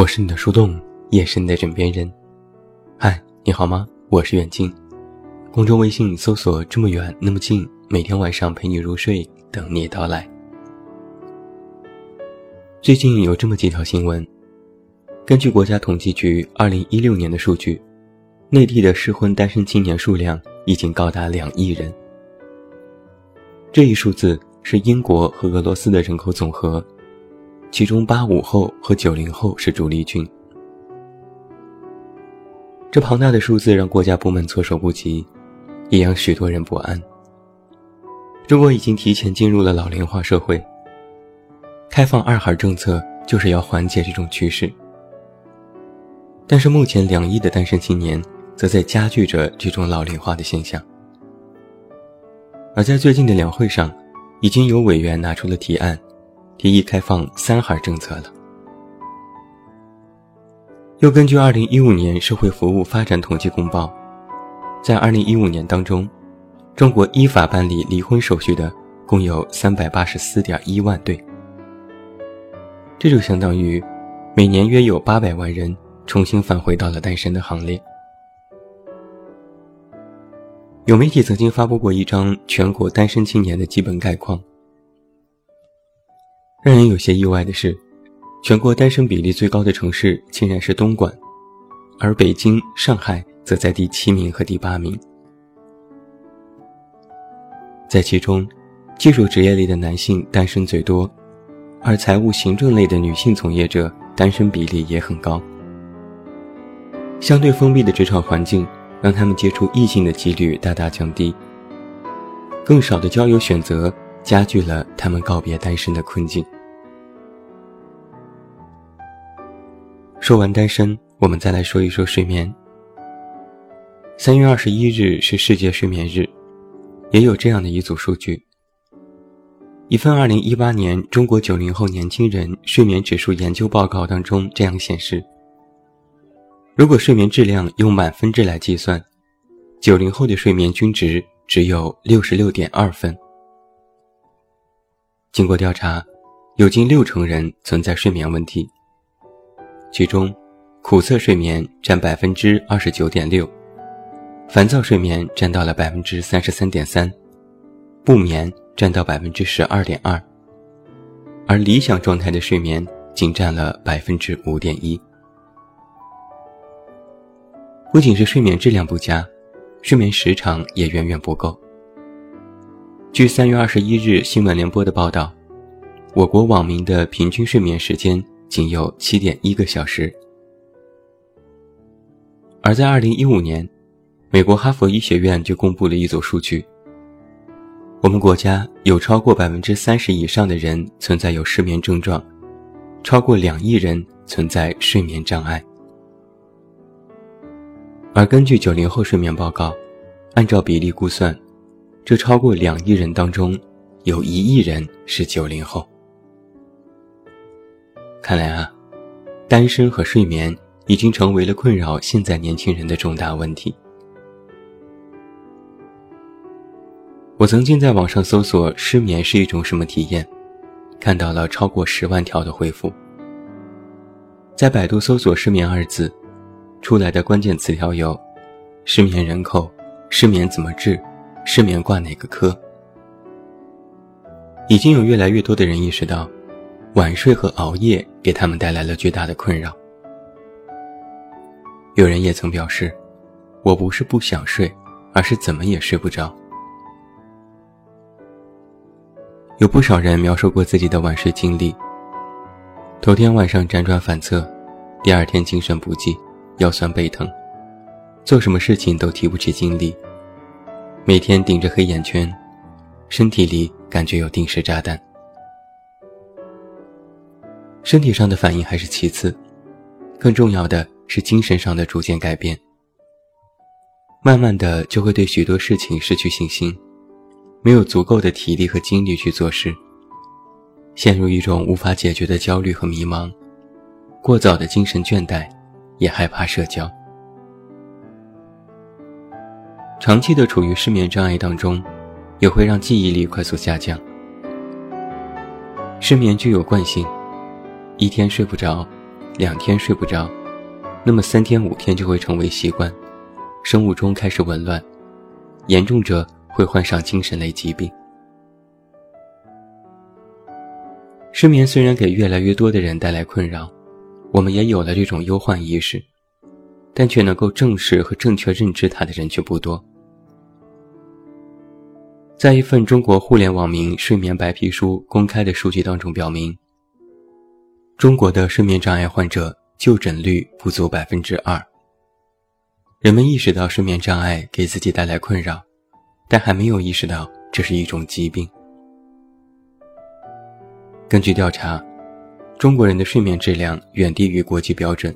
我是你的树洞，也是你的枕边人。嗨，你好吗？我是远近。公众微信搜索“这么远那么近”，每天晚上陪你入睡，等你到来。最近有这么几条新闻。根据国家统计局二零一六年的数据，内地的适婚单身青年数量已经高达两亿人。这一数字是英国和俄罗斯的人口总和。其中，八五后和九零后是主力军。这庞大的数字让国家部门措手不及，也让许多人不安。中国已经提前进入了老龄化社会，开放二孩政策就是要缓解这种趋势。但是，目前两亿的单身青年则在加剧着这种老龄化的现象。而在最近的两会上，已经有委员拿出了提案。提议开放三孩政策了。又根据二零一五年社会服务发展统计公报，在二零一五年当中，中国依法办理离婚手续的共有三百八十四点一万对，这就相当于每年约有八百万人重新返回到了单身的行列。有媒体曾经发布过一张全国单身青年的基本概况。让人有些意外的是，全国单身比例最高的城市竟然是东莞，而北京、上海则在第七名和第八名。在其中，技术职业类的男性单身最多，而财务行政类的女性从业者单身比例也很高。相对封闭的职场环境，让他们接触异性的几率大大降低，更少的交友选择。加剧了他们告别单身的困境。说完单身，我们再来说一说睡眠。三月二十一日是世界睡眠日，也有这样的一组数据。一份二零一八年中国九零后年轻人睡眠指数研究报告当中这样显示：如果睡眠质量用满分制来计算，九零后的睡眠均值只有六十六点二分。经过调查，有近六成人存在睡眠问题。其中，苦涩睡眠占百分之二十九点六，烦躁睡眠占到了百分之三十三点三，不眠占到百分之十二点二，而理想状态的睡眠仅占了百分之五点一。不仅是睡眠质量不佳，睡眠时长也远远不够。据三月二十一日新闻联播的报道，我国网民的平均睡眠时间仅有七点一个小时。而在二零一五年，美国哈佛医学院就公布了一组数据：我们国家有超过百分之三十以上的人存在有失眠症状，超过两亿人存在睡眠障碍。而根据九零后睡眠报告，按照比例估算。这超过两亿人当中，有一亿人是九零后。看来啊，单身和睡眠已经成为了困扰现在年轻人的重大问题。我曾经在网上搜索“失眠是一种什么体验”，看到了超过十万条的回复。在百度搜索“失眠”二字，出来的关键词条有：失眠人口、失眠怎么治。失眠挂哪个科？已经有越来越多的人意识到，晚睡和熬夜给他们带来了巨大的困扰。有人也曾表示，我不是不想睡，而是怎么也睡不着。有不少人描述过自己的晚睡经历：头天晚上辗转反侧，第二天精神不济，腰酸背疼，做什么事情都提不起精力。每天顶着黑眼圈，身体里感觉有定时炸弹。身体上的反应还是其次，更重要的是精神上的逐渐改变。慢慢的就会对许多事情失去信心，没有足够的体力和精力去做事，陷入一种无法解决的焦虑和迷茫，过早的精神倦怠，也害怕社交。长期的处于失眠障碍当中，也会让记忆力快速下降。失眠具有惯性，一天睡不着，两天睡不着，那么三天五天就会成为习惯，生物钟开始紊乱，严重者会患上精神类疾病。失眠虽然给越来越多的人带来困扰，我们也有了这种忧患意识，但却能够正视和正确认知它的人却不多。在一份中国互联网民睡眠白皮书公开的数据当中表明，中国的睡眠障碍患者就诊率不足百分之二。人们意识到睡眠障碍给自己带来困扰，但还没有意识到这是一种疾病。根据调查，中国人的睡眠质量远低于国际标准。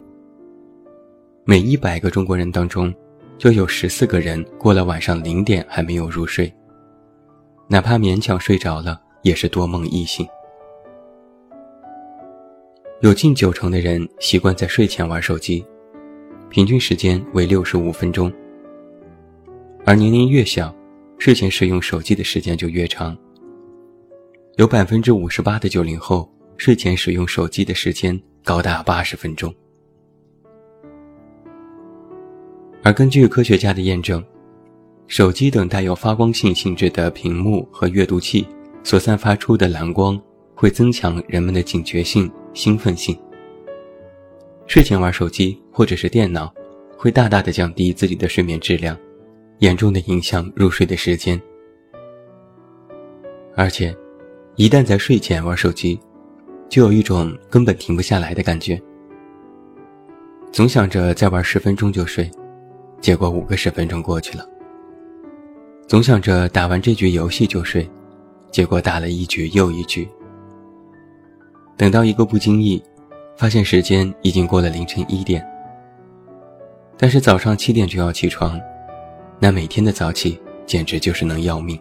每一百个中国人当中，就有十四个人过了晚上零点还没有入睡。哪怕勉强睡着了，也是多梦易醒。有近九成的人习惯在睡前玩手机，平均时间为六十五分钟。而年龄越小，睡前使用手机的时间就越长。有百分之五十八的九零后睡前使用手机的时间高达八十分钟。而根据科学家的验证。手机等带有发光性性质的屏幕和阅读器所散发出的蓝光，会增强人们的警觉性、兴奋性。睡前玩手机或者是电脑，会大大的降低自己的睡眠质量，严重的影响入睡的时间。而且，一旦在睡前玩手机，就有一种根本停不下来的感觉，总想着再玩十分钟就睡，结果五个十分钟过去了。总想着打完这局游戏就睡，结果打了一局又一局。等到一个不经意，发现时间已经过了凌晨一点。但是早上七点就要起床，那每天的早起简直就是能要命。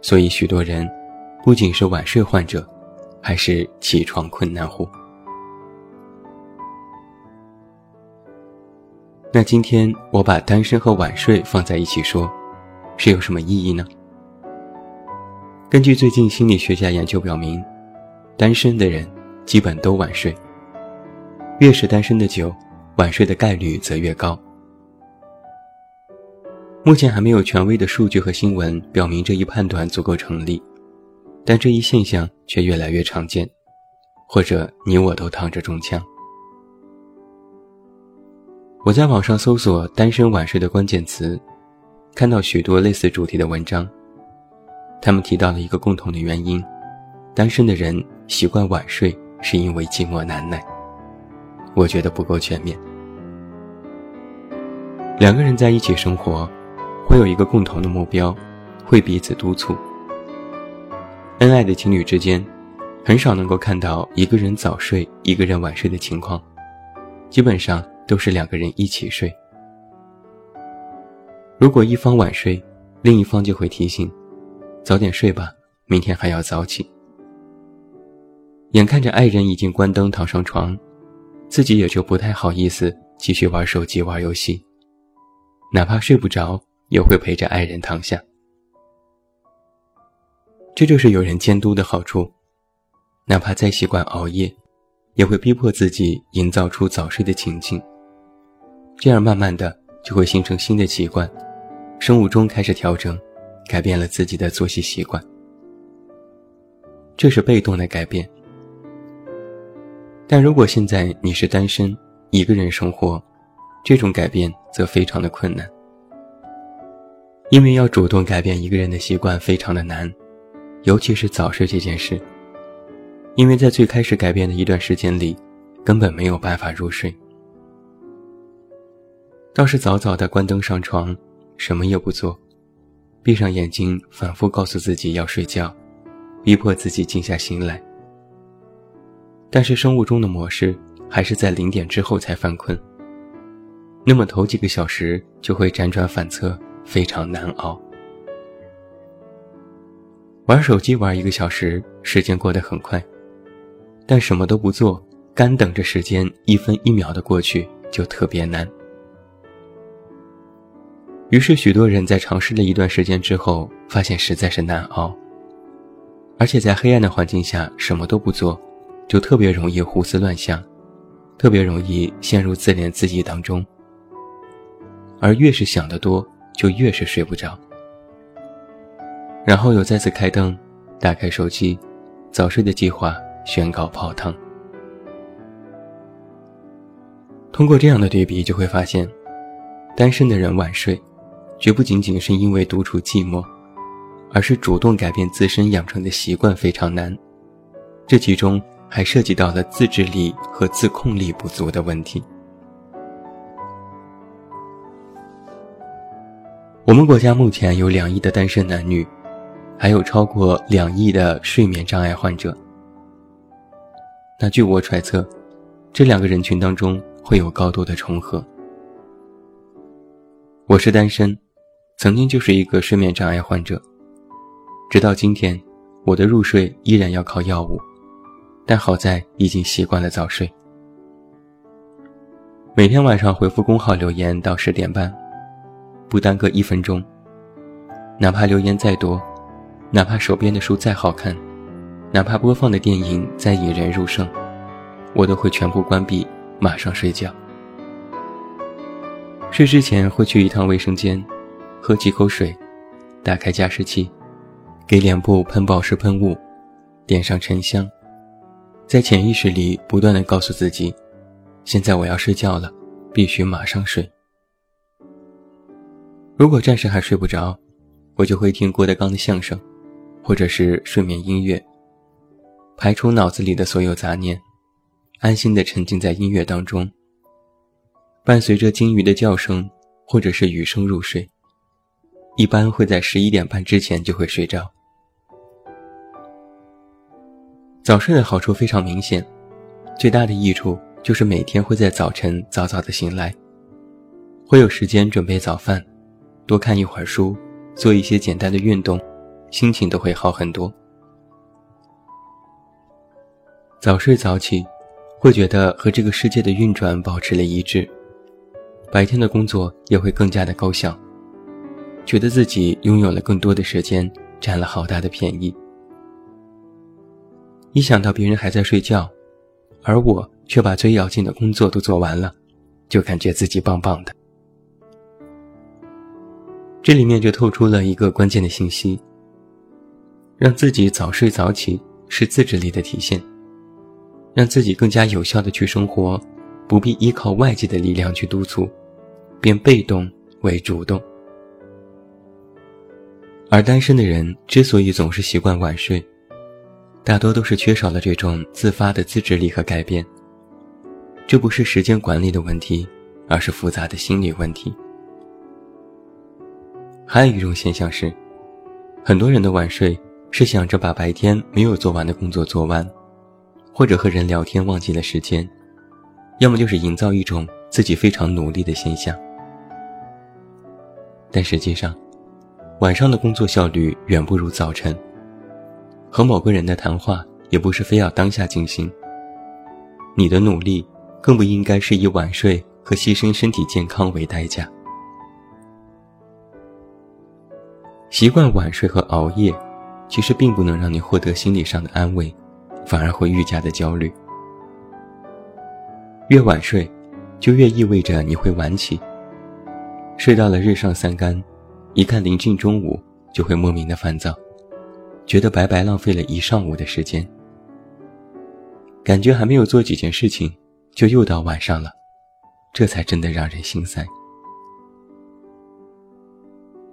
所以许多人，不仅是晚睡患者，还是起床困难户。那今天我把单身和晚睡放在一起说，是有什么意义呢？根据最近心理学家研究表明，单身的人基本都晚睡，越是单身的久，晚睡的概率则越高。目前还没有权威的数据和新闻表明这一判断足够成立，但这一现象却越来越常见，或者你我都躺着中枪。我在网上搜索“单身晚睡”的关键词，看到许多类似主题的文章。他们提到了一个共同的原因：单身的人习惯晚睡是因为寂寞难耐。我觉得不够全面。两个人在一起生活，会有一个共同的目标，会彼此督促。恩爱的情侣之间，很少能够看到一个人早睡，一个人晚睡的情况，基本上。都是两个人一起睡。如果一方晚睡，另一方就会提醒：“早点睡吧，明天还要早起。”眼看着爱人已经关灯躺上床，自己也就不太好意思继续玩手机、玩游戏，哪怕睡不着，也会陪着爱人躺下。这就是有人监督的好处，哪怕再习惯熬夜，也会逼迫自己营造出早睡的情境。这样慢慢的就会形成新的习惯，生物钟开始调整，改变了自己的作息习惯。这是被动的改变。但如果现在你是单身，一个人生活，这种改变则非常的困难，因为要主动改变一个人的习惯非常的难，尤其是早睡这件事，因为在最开始改变的一段时间里，根本没有办法入睡。倒是早早的关灯上床，什么也不做，闭上眼睛，反复告诉自己要睡觉，逼迫自己静下心来。但是生物钟的模式还是在零点之后才犯困，那么头几个小时就会辗转反侧，非常难熬。玩手机玩一个小时，时间过得很快，但什么都不做，干等着时间一分一秒的过去，就特别难。于是，许多人在尝试了一段时间之后，发现实在是难熬，而且在黑暗的环境下什么都不做，就特别容易胡思乱想，特别容易陷入自怜自艾当中。而越是想得多，就越是睡不着。然后又再次开灯，打开手机，早睡的计划宣告泡汤。通过这样的对比，就会发现，单身的人晚睡，绝不仅仅是因为独处寂寞，而是主动改变自身养成的习惯非常难。这其中还涉及到了自制力和自控力不足的问题。我们国家目前有两亿的单身男女，还有超过两亿的睡眠障碍患者。那据我揣测，这两个人群当中会有高度的重合。我是单身，曾经就是一个睡眠障碍患者，直到今天，我的入睡依然要靠药物，但好在已经习惯了早睡。每天晚上回复公号留言到十点半。不耽搁一分钟，哪怕留言再多，哪怕手边的书再好看，哪怕播放的电影再引人入胜，我都会全部关闭，马上睡觉。睡之前会去一趟卫生间，喝几口水，打开加湿器，给脸部喷保湿喷雾，点上沉香，在潜意识里不断的告诉自己，现在我要睡觉了，必须马上睡。如果暂时还睡不着，我就会听郭德纲的相声，或者是睡眠音乐，排除脑子里的所有杂念，安心的沉浸在音乐当中，伴随着鲸鱼的叫声或者是雨声入睡，一般会在十一点半之前就会睡着。早睡的好处非常明显，最大的益处就是每天会在早晨早早的醒来，会有时间准备早饭。多看一会儿书，做一些简单的运动，心情都会好很多。早睡早起，会觉得和这个世界的运转保持了一致，白天的工作也会更加的高效，觉得自己拥有了更多的时间，占了好大的便宜。一想到别人还在睡觉，而我却把最要紧的工作都做完了，就感觉自己棒棒的。这里面就透出了一个关键的信息：让自己早睡早起是自制力的体现，让自己更加有效的去生活，不必依靠外界的力量去督促，变被动为主动。而单身的人之所以总是习惯晚睡，大多都是缺少了这种自发的自制力和改变。这不是时间管理的问题，而是复杂的心理问题。还有一种现象是，很多人的晚睡是想着把白天没有做完的工作做完，或者和人聊天忘记了时间，要么就是营造一种自己非常努力的现象。但实际上，晚上的工作效率远不如早晨。和某个人的谈话也不是非要当下进行。你的努力更不应该是以晚睡和牺牲身体健康为代价。习惯晚睡和熬夜，其实并不能让你获得心理上的安慰，反而会愈加的焦虑。越晚睡，就越意味着你会晚起。睡到了日上三竿，一看临近中午，就会莫名的烦躁，觉得白白浪费了一上午的时间。感觉还没有做几件事情，就又到晚上了，这才真的让人心塞。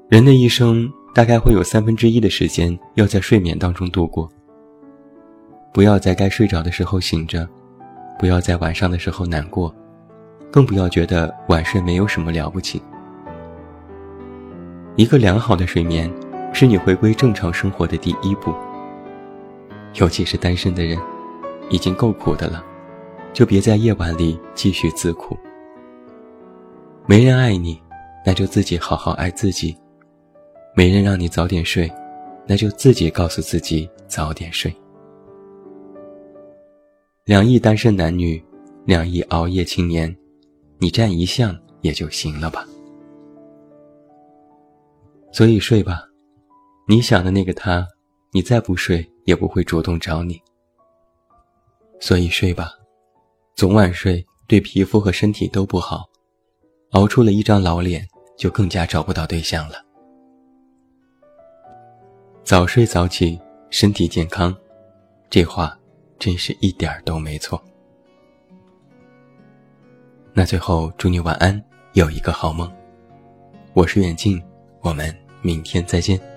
人的一生。大概会有三分之一的时间要在睡眠当中度过。不要在该睡着的时候醒着，不要在晚上的时候难过，更不要觉得晚睡没有什么了不起。一个良好的睡眠，是你回归正常生活的第一步。尤其是单身的人，已经够苦的了，就别在夜晚里继续自苦。没人爱你，那就自己好好爱自己。没人让你早点睡，那就自己告诉自己早点睡。两亿单身男女，两亿熬夜青年，你占一项也就行了吧。所以睡吧，你想的那个他，你再不睡也不会主动找你。所以睡吧，总晚睡对皮肤和身体都不好，熬出了一张老脸，就更加找不到对象了。早睡早起，身体健康，这话真是一点儿都没错。那最后祝你晚安，有一个好梦。我是远近，我们明天再见。